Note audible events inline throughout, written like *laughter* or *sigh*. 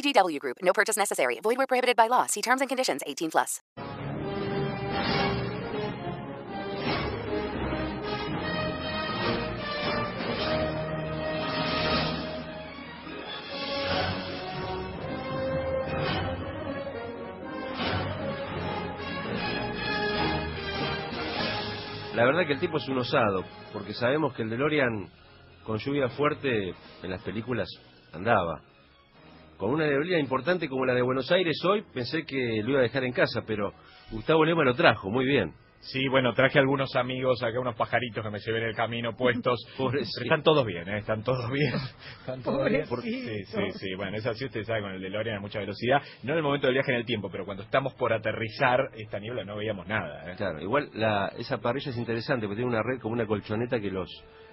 VGW Group. No purchase necessary. Void where prohibited by law. See terms and conditions. 18 plus. La verdad que el tipo es un osado, porque sabemos que el DeLorean con lluvia fuerte en las películas andaba. Con una neblina importante como la de Buenos Aires hoy, pensé que lo iba a dejar en casa, pero Gustavo Lema lo trajo, muy bien. Sí, bueno, traje algunos amigos, acá unos pajaritos que me llevé en el camino *laughs* puestos. Pero están todos bien, ¿eh? Están todos bien. Están todos bien. Sí, sí, sí. Bueno, es así, usted sabe, con el DeLorean a mucha velocidad. No en el momento del viaje en el tiempo, pero cuando estamos por aterrizar esta niebla no veíamos nada. ¿eh? Claro, igual la, esa parrilla es interesante, porque tiene una red como una colchoneta que los,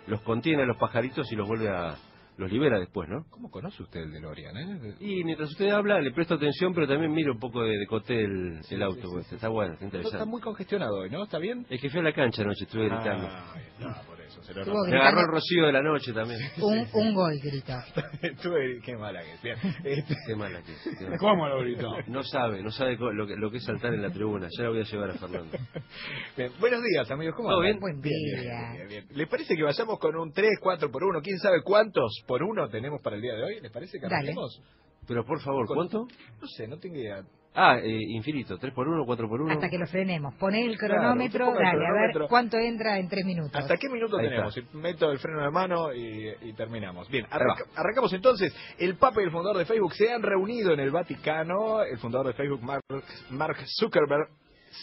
los contiene a los pajaritos y los vuelve a... Los libera después, ¿no? ¿Cómo conoce usted el DeLorean? Eh? Y mientras usted habla, le presto atención, pero también miro un poco de, de coté el, el auto. pues, Está bueno, está interesante. Está muy congestionado hoy, ¿no? ¿Está bien? Es que fui a la cancha anoche, estuve gritando. Ah, está, por lo. Me agarró el rocío de la noche también. *laughs* Un, un gol grita. *laughs* Estuve- Qué mala que es. Bien. Este- Qué mala que es. qué mala. ¿Cómo lo gritó? No sabe, no sabe lo que, lo que es saltar en la tribuna. Ya la voy a llevar a Fernando. *laughs* Bien, Buenos días, amigos. ¿Cómo ¿Todo bien? Buen día. bien, bien, bien. ¿Les parece que vayamos con un 3, 4 por 1? ¿Quién sabe cuántos por uno tenemos para el día de hoy? ¿Les parece que arranquemos? Pero por favor, ¿cuánto? No sé, no tengo idea. Ah, eh, infinito. ¿3 por 1, 4 por 1? Hasta que lo frenemos. Poné el Claro, cronómetro, el dale, a ver cuánto entra en tres minutos. ¿Hasta qué minuto Ahí tenemos? está. Meto el freno de mano y, y terminamos. Bien, arranca- arrancamos entonces. El Papa y el fundador de Facebook se han reunido en el Vaticano. El fundador de Facebook, Mark, Mark Zuckerberg,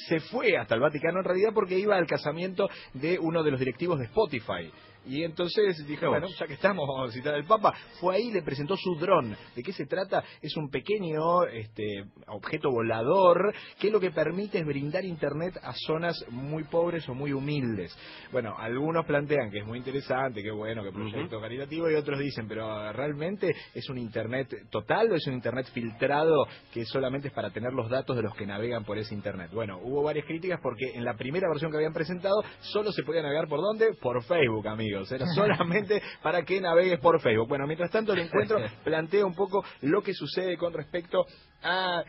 se fue hasta el Vaticano en realidad porque iba al casamiento de uno de los directivos de Spotify. Y entonces dijo, bueno, ya que estamos, vamos a visitar al Papa. Fue ahí le presentó su dron. ¿De qué se trata? Es un pequeño este, objeto volador que lo que permite es brindar internet a zonas muy pobres o muy humildes. Bueno, algunos plantean que es muy interesante, que bueno, que proyecto caritativo, y otros dicen, pero ¿realmente es un internet total o es un internet filtrado que solamente es para tener los datos de los que navegan por ese internet? Bueno, hubo varias críticas porque en la primera versión que habían presentado solo se podía navegar por dónde? Por Facebook, amigos. Era solamente *laughs* para que navegues por Facebook. Bueno, mientras tanto el encuentro *laughs* plantea un poco lo que sucede con respecto a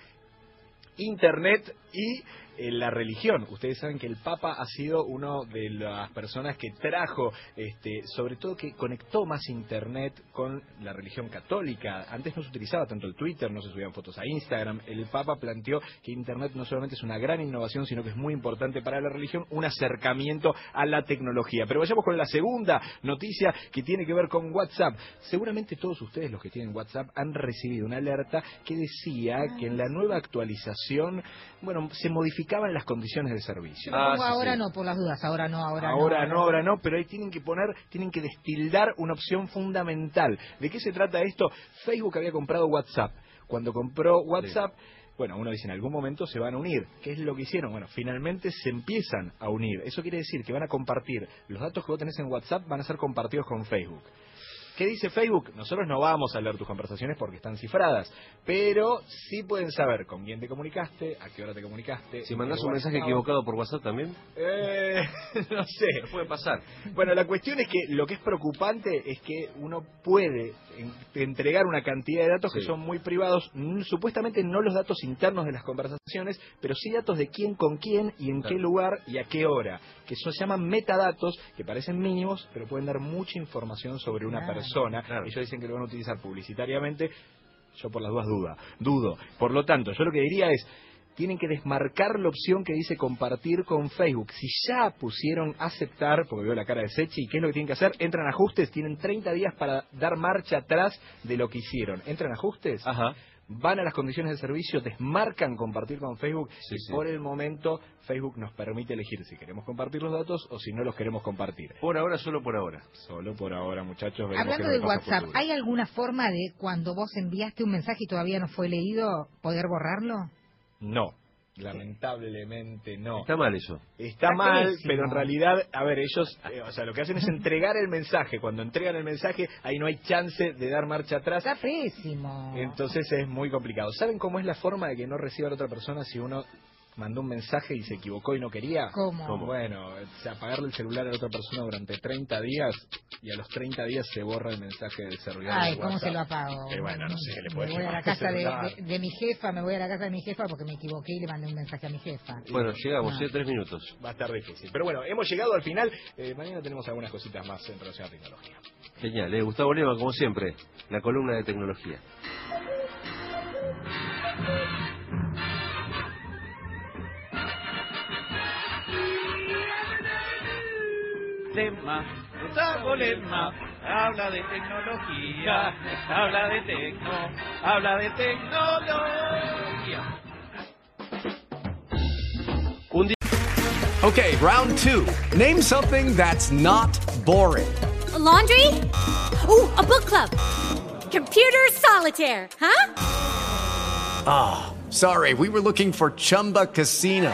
Internet y la religión. Ustedes saben que el Papa ha sido uno de las personas que trajo, este, sobre todo que conectó más Internet con la religión católica. Antes no se utilizaba tanto el Twitter, no se subían fotos a Instagram. El Papa planteó que Internet no solamente es una gran innovación, sino que es muy importante para la religión, un acercamiento a la tecnología. Pero vayamos con la segunda noticia que tiene que ver con WhatsApp. Seguramente todos ustedes, los que tienen WhatsApp, han recibido una alerta que decía que en la nueva actualización, bueno, se modificaban las condiciones de servicio. Ah, pongo sí, ahora sí. no, por las dudas. Ahora no, ahora, Ahora no, ahora no, pero ahí tienen que poner, tienen que destildar una opción fundamental. ¿De qué se trata esto? Facebook había comprado WhatsApp. Cuando compró WhatsApp, bueno, uno dice en algún momento se van a unir. ¿Qué es lo que hicieron? Bueno, finalmente se empiezan a unir. Eso quiere decir que van a compartir. Los datos que vos tenés en WhatsApp van a ser compartidos con Facebook. ¿Qué dice Facebook? Nosotros no vamos a leer tus conversaciones porque están cifradas, pero sí pueden saber con quién te comunicaste, a qué hora te comunicaste. Si qué un mensaje equivocado por WhatsApp también, Eh, *laughs* no sé. puede pasar. Bueno, la cuestión es que lo que es preocupante es que uno puede en- entregar una cantidad de datos que son muy privados, supuestamente no los datos internos de las conversaciones, pero sí datos de quién con quién y en Claro. qué lugar y a qué hora, que eso se llaman metadatos, que parecen mínimos, pero pueden dar mucha información sobre una Claro. persona. Claro. Ellos dicen que lo van a utilizar publicitariamente, yo por las dudas duda, dudo. Por lo tanto, yo lo que diría es, tienen que desmarcar la opción que dice compartir con Facebook. Si ya pusieron aceptar, porque veo la cara de Sechi, ¿qué es lo que tienen que hacer? Entran ajustes, tienen 30 días para dar marcha atrás de lo que hicieron. Entran ajustes, Ajá. Van a las condiciones de servicio, desmarcan compartir con Facebook Sí, y sí. por el momento Facebook nos permite elegir si queremos compartir los datos o si no los queremos compartir. Por ahora, solo por ahora. Solo por ahora, muchachos. Hablando de WhatsApp, futuro. ¿hay alguna forma de cuando vos enviaste un mensaje y todavía no fue leído, poder borrarlo? No, lamentablemente no. Está mal eso. Está Está mal, pero en realidad, a ver, ellos, eh, o sea, lo que hacen es entregar el mensaje. Cuando entregan el mensaje, ahí no hay chance de dar marcha atrás. Está pésimo. Entonces es muy complicado. ¿Saben cómo es la forma de que no reciba la otra persona si uno mandó un mensaje y se equivocó y no quería? ¿Cómo? ¿Cómo? Bueno, o sea, apagarle el celular a la otra persona durante 30 días y a los 30 días se borra el mensaje del servidor. Ay, de ¿cómo se lo apago? Eh, bueno, no sé, le Me voy a la casa de, celular. de- de mi jefa, me voy a la casa de mi jefa porque me equivoqué y le mandé un mensaje a mi jefa. Bueno, llegamos, No. ¿eh? Tres minutos. Va a estar difícil. Pero bueno, hemos llegado al final. Eh, mañana tenemos algunas cositas más en relación a tecnología. Genial, ¿eh? Gustavo Lema, como siempre, la columna de tecnología. Lema, Gustavo Lema, habla de tecnología, habla de tecno, habla de tecnología. Okay, round two. Name something that's not boring. A laundry? Ooh, a book club. Computer solitaire, huh? Ah, sorry, we were looking for Chumba Casino.